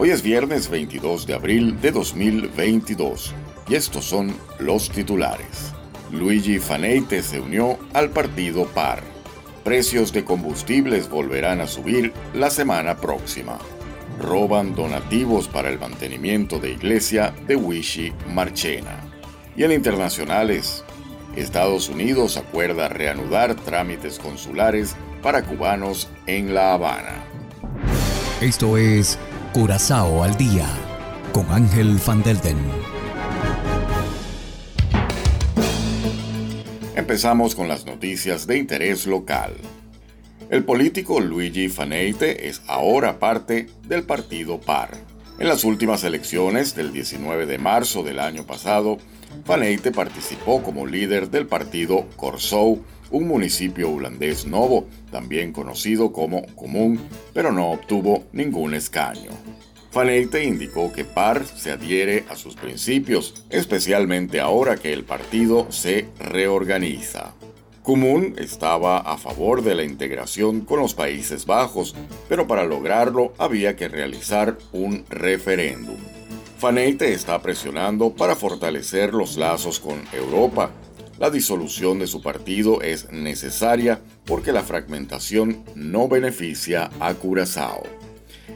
Hoy es viernes 22 de abril de 2022 y estos son los titulares. Luigi Faneite se unió al partido PAR. Precios de combustibles volverán a subir la semana próxima. Roban donativos para el mantenimiento de iglesia de Wishi Marchena. Y en internacionales, Estados Unidos acuerda reanudar trámites consulares para cubanos en La Habana. Esto es Curazao al día con Ángel Van Delden. Empezamos con las noticias de interés local. El político Luigi Faneite es ahora parte del partido PAR. En las últimas elecciones del 19 de marzo del año pasado, Faneite participó como líder del partido Corsou, un municipio holandés novo, también conocido como Común, pero no obtuvo ningún escaño. Faneite indicó que PAR se adhiere a sus principios, especialmente ahora que el partido se reorganiza. Común estaba a favor de la integración con los Países Bajos, pero para lograrlo había que realizar un referéndum. Faneite está presionando para fortalecer los lazos con Europa. La disolución de su partido es necesaria porque la fragmentación no beneficia a Curazao.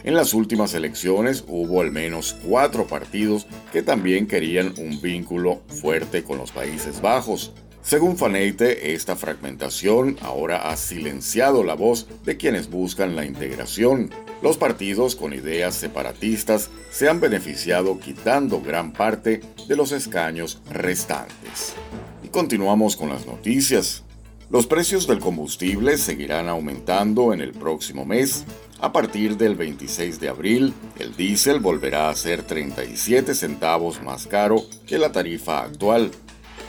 En las últimas elecciones hubo al menos cuatro partidos que también querían un vínculo fuerte con los Países Bajos. Según Faneite, esta fragmentación ahora ha silenciado la voz de quienes buscan la integración. Los partidos con ideas separatistas se han beneficiado quitando gran parte de los escaños restantes. Y continuamos con las noticias. Los precios del combustible seguirán aumentando en el próximo mes. A partir del 26 de abril, el diésel volverá a ser 37 centavos más caro que la tarifa actual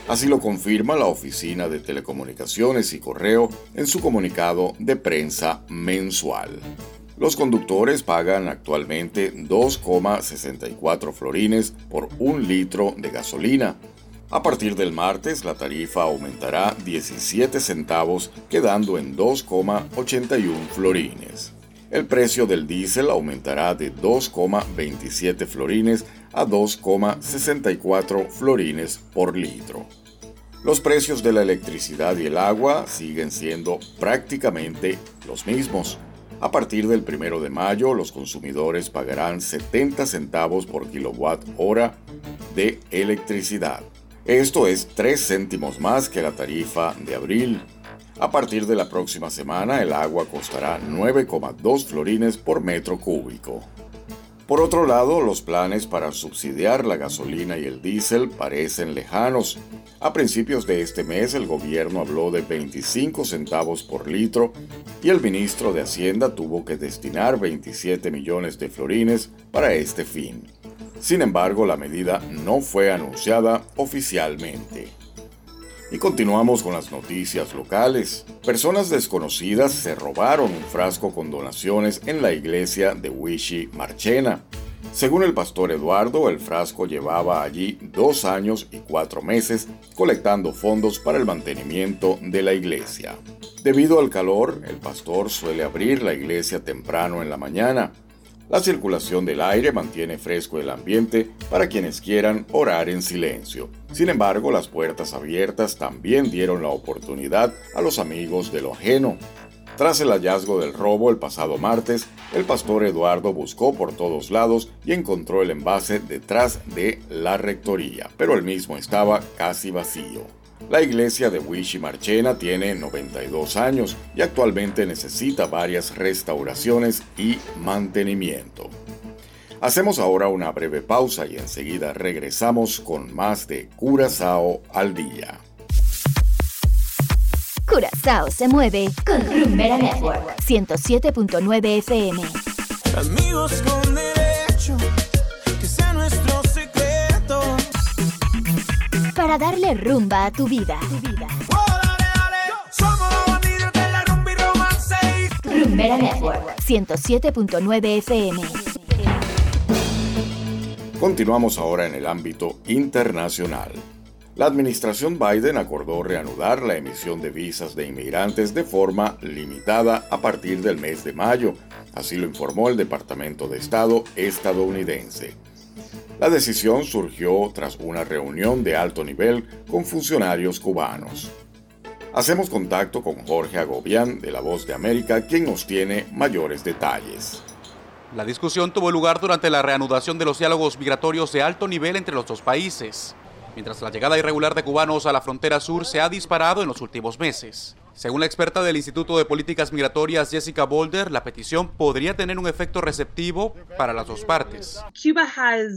Así lo confirma la Oficina de Telecomunicaciones y Correo en su comunicado de prensa mensual. Los conductores pagan actualmente 2,64 florines por un litro de gasolina. A partir del martes la tarifa aumentará 17 centavos quedando en 2,81 florines. El precio del diésel aumentará de 2,27 florines a 2,64 florines por litro. Los precios de la electricidad y el agua siguen siendo prácticamente los mismos. A partir del 1 de mayo, los consumidores pagarán 70 centavos por kilowatt hora de electricidad. Esto es 3 céntimos más que la tarifa de abril. A partir de la próxima semana, el agua costará 9,2 florines por metro cúbico. Por otro lado, los planes para subsidiar la gasolina y el diésel parecen lejanos. A principios de este mes el gobierno habló de 25 centavos por litro y el ministro de Hacienda tuvo que destinar 27 millones de florines para este fin. Sin embargo, la medida no fue anunciada oficialmente. Y continuamos con las noticias locales. Personas desconocidas se robaron un frasco con donaciones en la iglesia de Wishi Marchena. Según el pastor Eduardo, el frasco llevaba allí dos años y cuatro meses colectando fondos para el mantenimiento de la iglesia. Debido al calor, el pastor suele abrir la iglesia temprano en la mañana. La circulación del aire mantiene fresco el ambiente para quienes quieran orar en silencio. Sin embargo, las puertas abiertas también dieron la oportunidad a los amigos de lo ajeno. Tras el hallazgo del robo el pasado martes, el pastor Eduardo buscó por todos lados y encontró el envase detrás de la rectoría, pero el mismo estaba casi vacío. La iglesia de Wishi Marchena tiene 92 años y actualmente necesita varias restauraciones y mantenimiento. Hacemos ahora una breve pausa y enseguida regresamos con más de Curazao al día. Curazao se mueve con Rumbera Network 107.9 FM. Amigos con para darle rumba a tu vida. Rumbera Network 107.9 FM. Continuamos ahora en el ámbito internacional. La administración Biden acordó reanudar la emisión de visas de inmigrantes de forma limitada a partir del mes de mayo, así lo informó el Departamento de Estado estadounidense. La decisión surgió tras una reunión de alto nivel con funcionarios cubanos. Hacemos contacto con Jorge Agobián de La Voz de América, quien nos tiene mayores detalles. La discusión tuvo lugar durante la reanudación de los diálogos migratorios de alto nivel entre los dos países mientras la llegada irregular de cubanos a la frontera sur se ha disparado en los últimos meses. Según la experta del Instituto de Políticas Migratorias Jessica Boulder, la petición podría tener un efecto receptivo para las dos partes.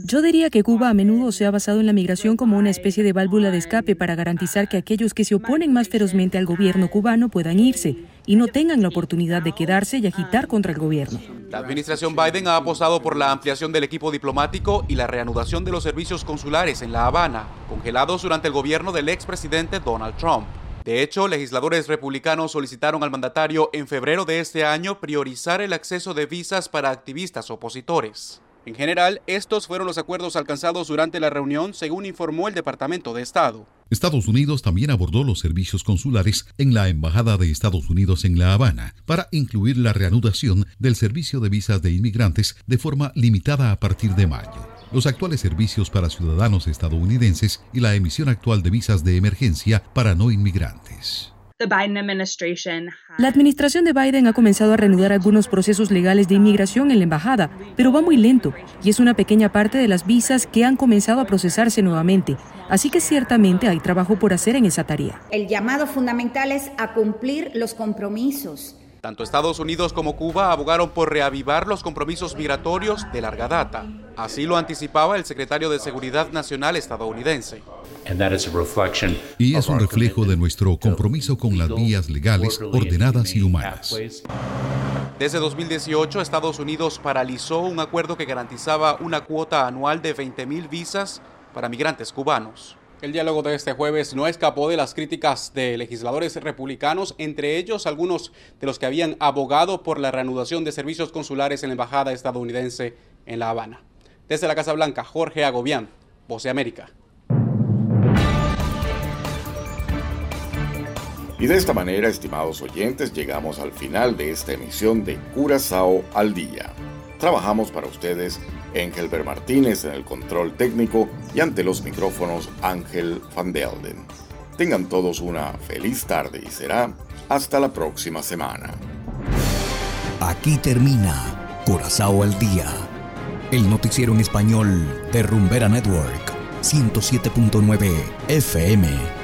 Yo diría que Cuba a menudo se ha basado en la migración como una especie de válvula de escape para garantizar que aquellos que se oponen más ferozmente al gobierno cubano puedan irse y no tengan la oportunidad de quedarse y agitar contra el gobierno. La administración Biden ha apostado por la ampliación del equipo diplomático y la reanudación de los servicios consulares en La Habana, congelados durante el gobierno del expresidente Donald Trump. De hecho, legisladores republicanos solicitaron al mandatario en febrero de este año priorizar el acceso de visas para activistas opositores. En general, estos fueron los acuerdos alcanzados durante la reunión, según informó el Departamento de Estado. Estados Unidos también abordó los servicios consulares en la Embajada de Estados Unidos en La Habana para incluir la reanudación del servicio de visas de inmigrantes de forma limitada a partir de mayo los actuales servicios para ciudadanos estadounidenses y la emisión actual de visas de emergencia para no inmigrantes. La administración de Biden ha comenzado a reanudar algunos procesos legales de inmigración en la embajada, pero va muy lento y es una pequeña parte de las visas que han comenzado a procesarse nuevamente. Así que ciertamente hay trabajo por hacer en esa tarea. El llamado fundamental es a cumplir los compromisos tanto Estados Unidos como Cuba abogaron por reavivar los compromisos migratorios de larga data. Así lo anticipaba el secretario de Seguridad Nacional estadounidense. Y es un reflejo de nuestro compromiso con las vías legales, ordenadas y humanas. Desde 2018, Estados Unidos paralizó un acuerdo que garantizaba una cuota anual de 20.000 visas para migrantes cubanos. El diálogo de este jueves no escapó de las críticas de legisladores republicanos, entre ellos algunos de los que habían abogado por la reanudación de servicios consulares en la Embajada estadounidense en La Habana. Desde la Casa Blanca, Jorge Agobián, Voz de América. Y de esta manera, estimados oyentes, llegamos al final de esta emisión de Curazao al Día. Trabajamos para ustedes Engelbert Martínez en el control técnico y ante los micrófonos Ángel Van Delden. Tengan todos una feliz tarde y será hasta la próxima semana. Aquí termina Curazao al Día, el noticiero en español de Rumbera Network, 107.9 FM.